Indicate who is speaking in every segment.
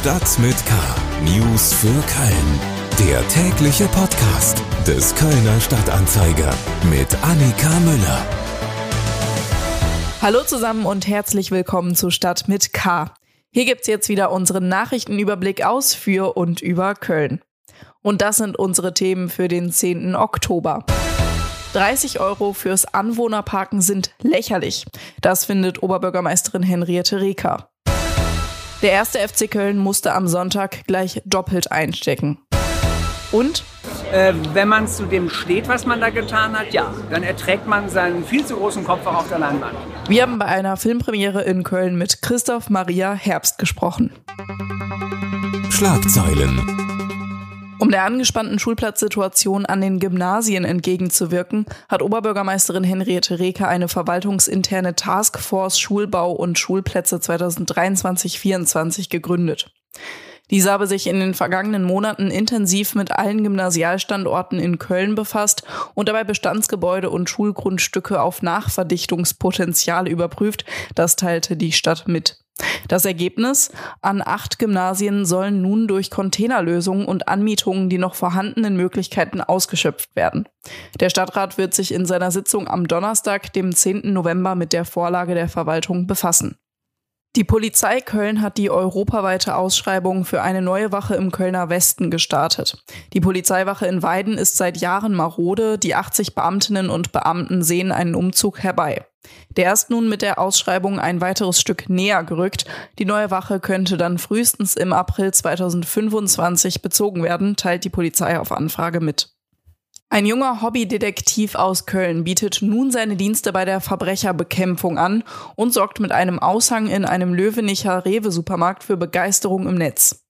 Speaker 1: Stadt mit K. News für Köln. Der tägliche Podcast des Kölner Stadtanzeiger mit Annika Müller.
Speaker 2: Hallo zusammen und herzlich willkommen zu Stadt mit K. Hier gibt's jetzt wieder unseren Nachrichtenüberblick aus für und über Köln. Und das sind unsere Themen für den 10. Oktober. 30 Euro fürs Anwohnerparken sind lächerlich. Das findet Oberbürgermeisterin Henriette Reker. Der erste FC Köln musste am Sonntag gleich doppelt einstecken. Und?
Speaker 3: Äh, wenn man zu dem steht, was man da getan hat, ja, dann erträgt man seinen viel zu großen Kopf auch auf der Leinwand.
Speaker 2: Wir haben bei einer Filmpremiere in Köln mit Christoph Maria Herbst gesprochen.
Speaker 1: Schlagzeilen.
Speaker 2: Um der angespannten Schulplatzsituation an den Gymnasien entgegenzuwirken, hat Oberbürgermeisterin Henriette Reker eine verwaltungsinterne Taskforce Schulbau und Schulplätze 2023-24 gegründet. Diese habe sich in den vergangenen Monaten intensiv mit allen Gymnasialstandorten in Köln befasst und dabei Bestandsgebäude und Schulgrundstücke auf Nachverdichtungspotenzial überprüft. Das teilte die Stadt mit. Das Ergebnis? An acht Gymnasien sollen nun durch Containerlösungen und Anmietungen die noch vorhandenen Möglichkeiten ausgeschöpft werden. Der Stadtrat wird sich in seiner Sitzung am Donnerstag, dem 10. November, mit der Vorlage der Verwaltung befassen. Die Polizei Köln hat die europaweite Ausschreibung für eine neue Wache im Kölner Westen gestartet. Die Polizeiwache in Weiden ist seit Jahren marode, die 80 Beamtinnen und Beamten sehen einen Umzug herbei. Der ist nun mit der Ausschreibung ein weiteres Stück näher gerückt. Die neue Wache könnte dann frühestens im April 2025 bezogen werden, teilt die Polizei auf Anfrage mit. Ein junger Hobbydetektiv aus Köln bietet nun seine Dienste bei der Verbrecherbekämpfung an und sorgt mit einem Aushang in einem Löwenicher Rewe-Supermarkt für Begeisterung im Netz.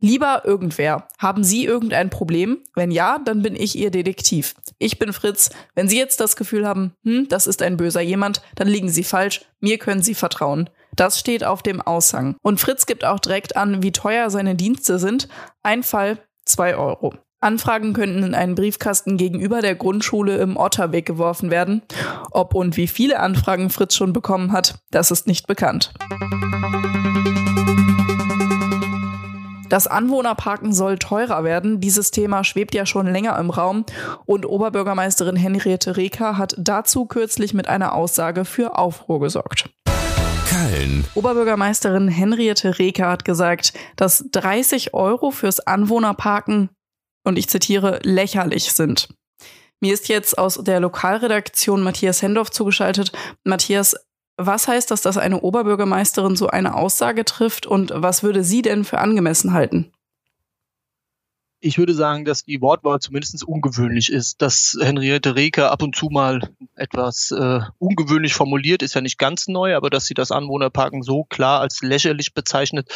Speaker 2: Lieber irgendwer, haben Sie irgendein Problem? Wenn ja, dann bin ich Ihr Detektiv. Ich bin Fritz. Wenn Sie jetzt das Gefühl haben, hm, das ist ein böser jemand, dann liegen Sie falsch. Mir können Sie vertrauen. Das steht auf dem Aushang. Und Fritz gibt auch direkt an, wie teuer seine Dienste sind. Ein Fall, zwei Euro. Anfragen könnten in einen Briefkasten gegenüber der Grundschule im Otterweg geworfen werden. Ob und wie viele Anfragen Fritz schon bekommen hat, das ist nicht bekannt. Das Anwohnerparken soll teurer werden. Dieses Thema schwebt ja schon länger im Raum und Oberbürgermeisterin Henriette Reker hat dazu kürzlich mit einer Aussage für Aufruhr gesorgt.
Speaker 1: Köln.
Speaker 2: Oberbürgermeisterin Henriette Reker hat gesagt, dass 30 Euro fürs Anwohnerparken und ich zitiere, lächerlich sind. Mir ist jetzt aus der Lokalredaktion Matthias Hendorf zugeschaltet. Matthias, was heißt das, dass eine Oberbürgermeisterin so eine Aussage trifft und was würde sie denn für angemessen halten?
Speaker 4: Ich würde sagen, dass die Wortwahl zumindest ungewöhnlich ist. Dass Henriette Reker ab und zu mal etwas äh, ungewöhnlich formuliert, ist ja nicht ganz neu, aber dass sie das Anwohnerparken so klar als lächerlich bezeichnet,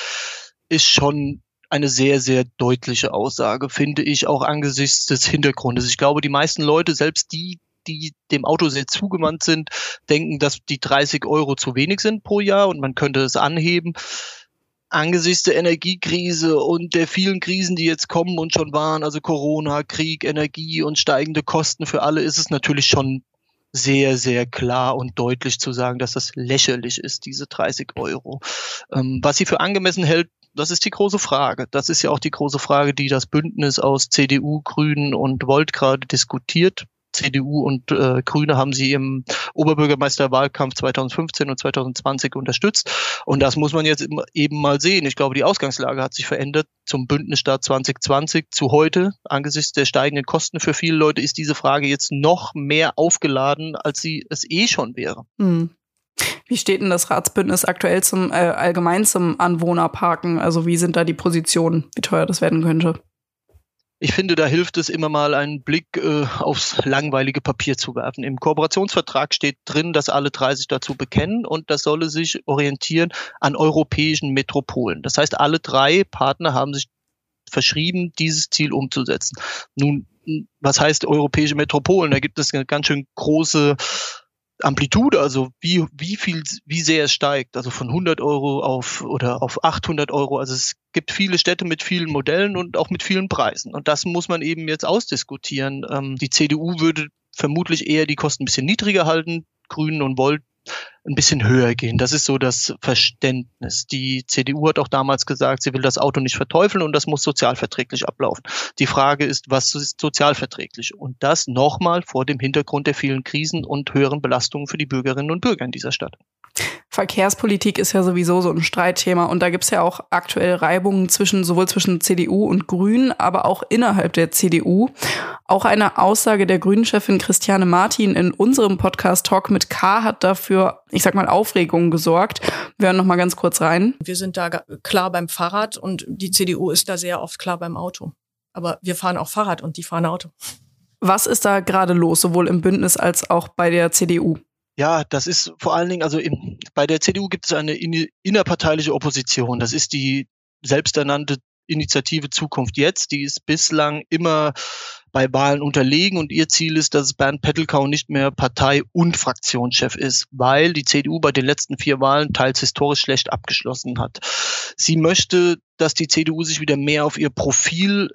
Speaker 4: ist schon eine sehr, sehr deutliche Aussage, finde ich, auch angesichts des Hintergrundes. Ich glaube, die meisten Leute, selbst die, die dem Auto sehr zugewandt sind, denken, dass die 30 Euro zu wenig sind pro Jahr und man könnte es anheben. Angesichts der Energiekrise und der vielen Krisen, die jetzt kommen und schon waren, also Corona, Krieg, Energie und steigende Kosten für alle, ist es natürlich schon sehr, sehr klar und deutlich zu sagen, dass das lächerlich ist, diese 30 Euro. Ähm, was sie für angemessen hält, das ist die große Frage. Das ist ja auch die große Frage, die das Bündnis aus CDU, Grünen und Volt gerade diskutiert. CDU und äh, Grüne haben sie im Oberbürgermeisterwahlkampf 2015 und 2020 unterstützt. Und das muss man jetzt eben mal sehen. Ich glaube, die Ausgangslage hat sich verändert zum Bündnisstaat 2020 zu heute. Angesichts der steigenden Kosten für viele Leute ist diese Frage jetzt noch mehr aufgeladen, als sie es eh schon wäre.
Speaker 2: Hm. Wie steht denn das Ratsbündnis aktuell zum äh, allgemein zum Anwohnerparken? Also wie sind da die Positionen, wie teuer das werden könnte?
Speaker 4: Ich finde, da hilft es immer mal einen Blick äh, aufs langweilige Papier zu werfen. Im Kooperationsvertrag steht drin, dass alle drei sich dazu bekennen und das solle sich orientieren an europäischen Metropolen. Das heißt, alle drei Partner haben sich verschrieben, dieses Ziel umzusetzen. Nun, was heißt europäische Metropolen? Da gibt es eine ganz schön große Amplitude, also wie, wie viel, wie sehr es steigt, also von 100 Euro auf oder auf 800 Euro. Also es gibt viele Städte mit vielen Modellen und auch mit vielen Preisen. Und das muss man eben jetzt ausdiskutieren. Ähm, die CDU würde vermutlich eher die Kosten ein bisschen niedriger halten. Grünen und Volt ein bisschen höher gehen. Das ist so das Verständnis. Die CDU hat auch damals gesagt, sie will das Auto nicht verteufeln und das muss sozialverträglich ablaufen. Die Frage ist, was ist sozialverträglich? Und das nochmal vor dem Hintergrund der vielen Krisen und höheren Belastungen für die Bürgerinnen und Bürger in dieser Stadt.
Speaker 2: Verkehrspolitik ist ja sowieso so ein Streitthema und da gibt's ja auch aktuell Reibungen zwischen sowohl zwischen CDU und Grünen, aber auch innerhalb der CDU. Auch eine Aussage der Grünen-Chefin Christiane Martin in unserem Podcast Talk mit K hat dafür, ich sag mal, Aufregung gesorgt. Wir hören noch mal ganz kurz rein.
Speaker 5: Wir sind da klar beim Fahrrad und die CDU ist da sehr oft klar beim Auto. Aber wir fahren auch Fahrrad und die fahren Auto.
Speaker 2: Was ist da gerade los, sowohl im Bündnis als auch bei der CDU?
Speaker 4: Ja, das ist vor allen Dingen, also in, bei der CDU gibt es eine innerparteiliche Opposition. Das ist die selbsternannte Initiative Zukunft jetzt. Die ist bislang immer bei Wahlen unterlegen und ihr Ziel ist, dass Bernd Pettelkau nicht mehr Partei- und Fraktionschef ist, weil die CDU bei den letzten vier Wahlen teils historisch schlecht abgeschlossen hat. Sie möchte, dass die CDU sich wieder mehr auf ihr Profil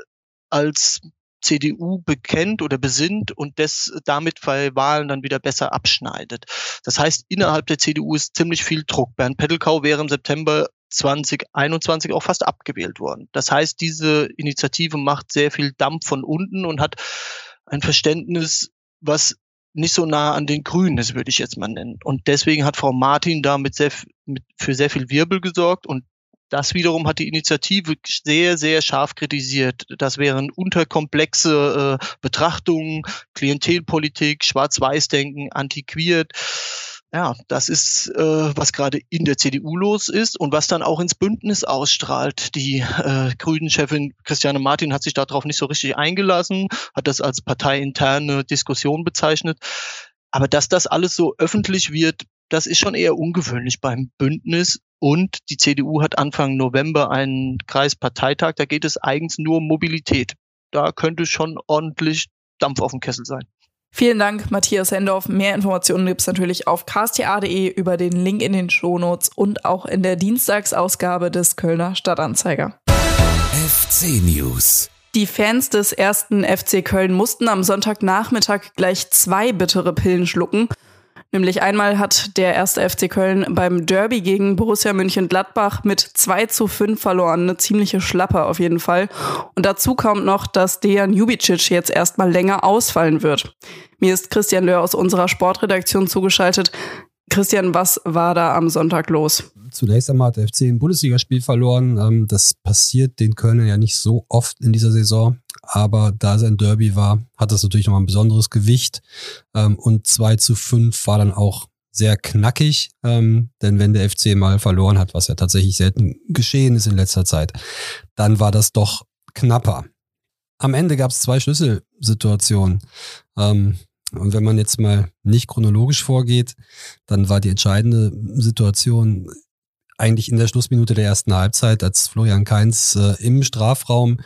Speaker 4: als CDU bekennt oder besinnt und das damit bei Wahlen dann wieder besser abschneidet. Das heißt, innerhalb der CDU ist ziemlich viel Druck. Bernd Pettelkau wäre im September 2021 auch fast abgewählt worden. Das heißt, diese Initiative macht sehr viel Dampf von unten und hat ein Verständnis, was nicht so nah an den Grünen ist, würde ich jetzt mal nennen. Und deswegen hat Frau Martin da mit sehr, mit, für sehr viel Wirbel gesorgt und das wiederum hat die Initiative sehr, sehr scharf kritisiert. Das wären unterkomplexe äh, Betrachtungen, Klientelpolitik, Schwarz-Weiß-Denken, antiquiert. Ja, das ist, äh, was gerade in der CDU los ist und was dann auch ins Bündnis ausstrahlt. Die äh, Grünen-Chefin Christiane Martin hat sich darauf nicht so richtig eingelassen, hat das als parteiinterne Diskussion bezeichnet. Aber dass das alles so öffentlich wird, das ist schon eher ungewöhnlich beim Bündnis. Und die CDU hat Anfang November einen Kreisparteitag. Da geht es eigentlich nur um Mobilität. Da könnte schon ordentlich Dampf auf dem Kessel sein.
Speaker 2: Vielen Dank, Matthias Hendorf. Mehr Informationen gibt es natürlich auf ksta.de über den Link in den Shownotes und auch in der Dienstagsausgabe des Kölner Stadtanzeiger.
Speaker 1: FC News.
Speaker 2: Die Fans des ersten FC Köln mussten am Sonntagnachmittag gleich zwei bittere Pillen schlucken. Nämlich einmal hat der erste FC Köln beim Derby gegen Borussia München-Gladbach mit 2 zu 5 verloren. Eine ziemliche Schlappe auf jeden Fall. Und dazu kommt noch, dass Dejan Jubicic jetzt erstmal länger ausfallen wird. Mir ist Christian Löhr aus unserer Sportredaktion zugeschaltet. Christian, was war da am Sonntag los?
Speaker 6: Zunächst einmal hat der FC ein Bundesligaspiel verloren. Ähm, das passiert den Kölnern ja nicht so oft in dieser Saison aber da es ein Derby war, hat das natürlich nochmal ein besonderes Gewicht. Ähm, und 2 zu 5 war dann auch sehr knackig, ähm, denn wenn der FC mal verloren hat, was ja tatsächlich selten geschehen ist in letzter Zeit, dann war das doch knapper. Am Ende gab es zwei Schlüsselsituationen. Und wenn man jetzt mal nicht chronologisch vorgeht, dann war die entscheidende Situation eigentlich in der Schlussminute der ersten Halbzeit, als Florian Kainz äh, im Strafraum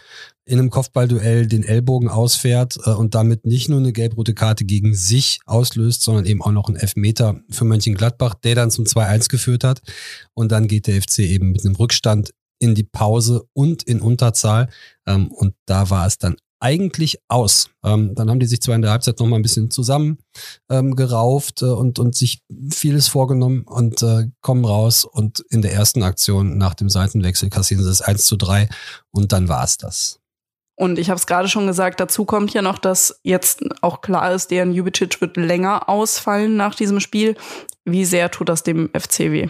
Speaker 6: in einem Kopfballduell den Ellbogen ausfährt äh, und damit nicht nur eine gelb-rote Karte gegen sich auslöst, sondern eben auch noch einen Elfmeter für Mönchengladbach, der dann zum 2-1 geführt hat. Und dann geht der FC eben mit einem Rückstand in die Pause und in Unterzahl. Ähm, und da war es dann eigentlich aus. Ähm, dann haben die sich zwar in der Halbzeit noch mal ein bisschen zusammen ähm, äh, und, und sich vieles vorgenommen und äh, kommen raus und in der ersten Aktion nach dem Seitenwechsel kassieren sie es 1 zu 3 und dann war es das.
Speaker 2: Und ich habe es gerade schon gesagt, dazu kommt ja noch, dass jetzt auch klar ist, Dejan Jubicic wird länger ausfallen nach diesem Spiel. Wie sehr tut das dem FC weh?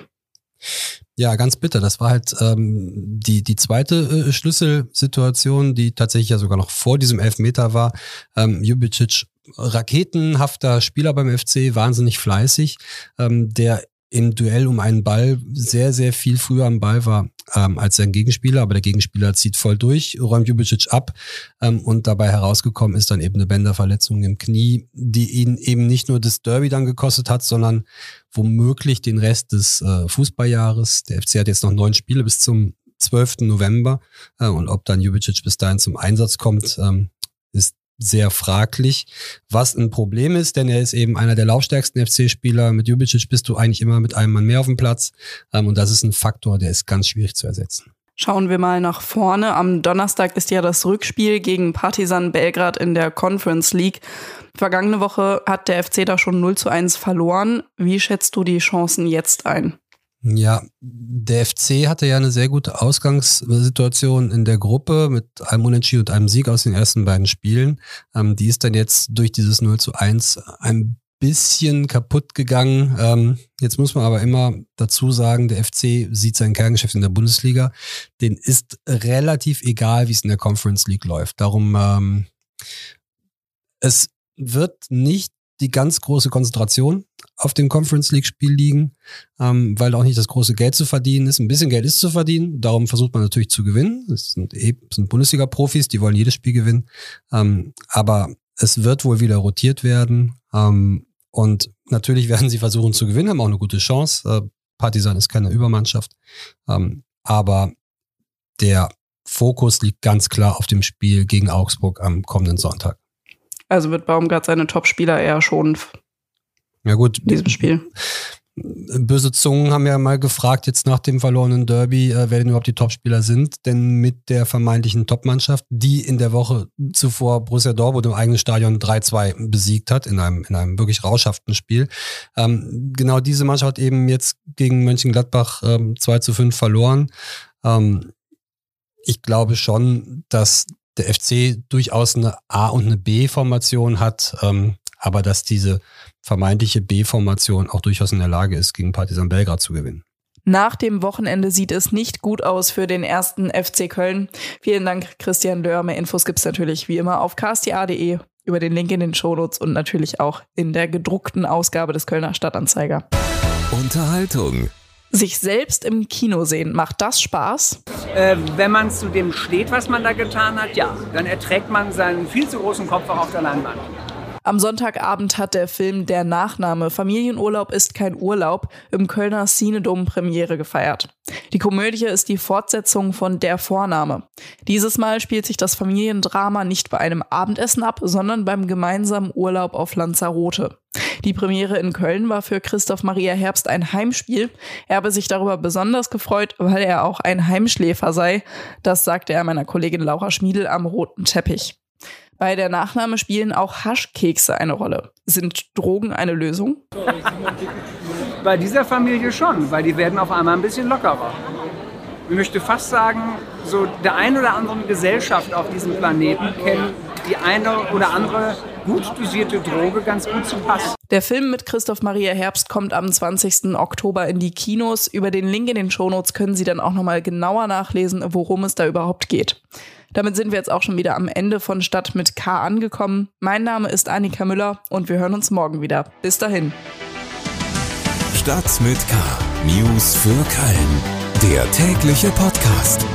Speaker 6: Ja, ganz bitter. Das war halt ähm, die, die zweite äh, Schlüsselsituation, die tatsächlich ja sogar noch vor diesem Elfmeter war. Ähm, Jubicic, raketenhafter Spieler beim FC, wahnsinnig fleißig, ähm, der im Duell um einen Ball sehr, sehr viel früher am Ball war ähm, als sein Gegenspieler, aber der Gegenspieler zieht voll durch, räumt Jubicic ab ähm, und dabei herausgekommen ist dann eben eine Bänderverletzung im Knie, die ihn eben nicht nur das Derby dann gekostet hat, sondern womöglich den Rest des äh, Fußballjahres. Der FC hat jetzt noch neun Spiele bis zum 12. November äh, und ob dann Jubicic bis dahin zum Einsatz kommt, ähm, ist sehr fraglich, was ein Problem ist, denn er ist eben einer der laufstärksten FC-Spieler. Mit Jubicic bist du eigentlich immer mit einem Mann mehr auf dem Platz ähm, und das ist ein Faktor, der ist ganz schwierig zu ersetzen.
Speaker 2: Schauen wir mal nach vorne. Am Donnerstag ist ja das Rückspiel gegen Partizan Belgrad in der Conference League. Vergangene Woche hat der FC da schon 0 zu 1 verloren. Wie schätzt du die Chancen jetzt ein?
Speaker 6: Ja, der FC hatte ja eine sehr gute Ausgangssituation in der Gruppe mit einem Unentschieden und einem Sieg aus den ersten beiden Spielen. Ähm, die ist dann jetzt durch dieses 0 zu 1 ein bisschen kaputt gegangen. Ähm, jetzt muss man aber immer dazu sagen, der FC sieht sein Kerngeschäft in der Bundesliga. Den ist relativ egal, wie es in der Conference League läuft. Darum, ähm, es wird nicht die ganz große Konzentration auf dem Conference League Spiel liegen, ähm, weil auch nicht das große Geld zu verdienen ist. Ein bisschen Geld ist zu verdienen, darum versucht man natürlich zu gewinnen. Das sind, sind Bundesliga-Profis, die wollen jedes Spiel gewinnen. Ähm, aber es wird wohl wieder rotiert werden. Ähm, und natürlich werden sie versuchen zu gewinnen, haben auch eine gute Chance. Äh, Partisan ist keine Übermannschaft. Ähm, aber der Fokus liegt ganz klar auf dem Spiel gegen Augsburg am kommenden Sonntag.
Speaker 2: Also wird Baumgart seine Topspieler eher schon
Speaker 6: ja gut,
Speaker 2: in diesem Spiel
Speaker 6: böse Zungen haben ja mal gefragt, jetzt nach dem verlorenen Derby, äh, wer denn überhaupt die Topspieler sind. Denn mit der vermeintlichen Topmannschaft, die in der Woche zuvor Borussia Dortmund im eigenen Stadion 3-2 besiegt hat, in einem, in einem wirklich rauschhaften Spiel. Ähm, genau diese Mannschaft hat eben jetzt gegen Mönchengladbach ähm, 2 zu 5 verloren. Ähm, ich glaube schon, dass der FC durchaus eine A- und eine B-Formation hat, ähm, aber dass diese vermeintliche B-Formation auch durchaus in der Lage ist, gegen Partizan Belgrad zu gewinnen.
Speaker 2: Nach dem Wochenende sieht es nicht gut aus für den ersten FC Köln. Vielen Dank, Christian Dörr. Mehr Infos gibt es natürlich wie immer auf ksta.de über den Link in den Shownotes und natürlich auch in der gedruckten Ausgabe des Kölner Stadtanzeiger.
Speaker 1: Unterhaltung.
Speaker 2: Sich selbst im Kino sehen, macht das Spaß?
Speaker 3: Äh, wenn man zu dem steht, was man da getan hat, ja. Dann erträgt man seinen viel zu großen Kopf auch auf der Leinwand.
Speaker 2: Am Sonntagabend hat der Film Der Nachname Familienurlaub ist kein Urlaub im Kölner Cinedom Premiere gefeiert. Die Komödie ist die Fortsetzung von Der Vorname. Dieses Mal spielt sich das Familiendrama nicht bei einem Abendessen ab, sondern beim gemeinsamen Urlaub auf Lanzarote. Die Premiere in Köln war für Christoph Maria Herbst ein Heimspiel. Er habe sich darüber besonders gefreut, weil er auch ein Heimschläfer sei. Das sagte er meiner Kollegin Laura Schmiedel am roten Teppich. Bei der Nachnahme spielen auch Haschkekse eine Rolle. Sind Drogen eine Lösung?
Speaker 3: Bei dieser Familie schon, weil die werden auf einmal ein bisschen lockerer. Ich möchte fast sagen, so der ein oder andere Gesellschaft auf diesem Planeten kennt die eine oder andere gut dosierte Droge ganz gut zu Pass.
Speaker 2: Der Film mit Christoph Maria Herbst kommt am 20. Oktober in die Kinos. Über den Link in den Shownotes können Sie dann auch nochmal genauer nachlesen, worum es da überhaupt geht. Damit sind wir jetzt auch schon wieder am Ende von Stadt mit K angekommen. Mein Name ist Annika Müller und wir hören uns morgen wieder. Bis dahin.
Speaker 1: Stadt mit K. News für Köln. Der tägliche Podcast.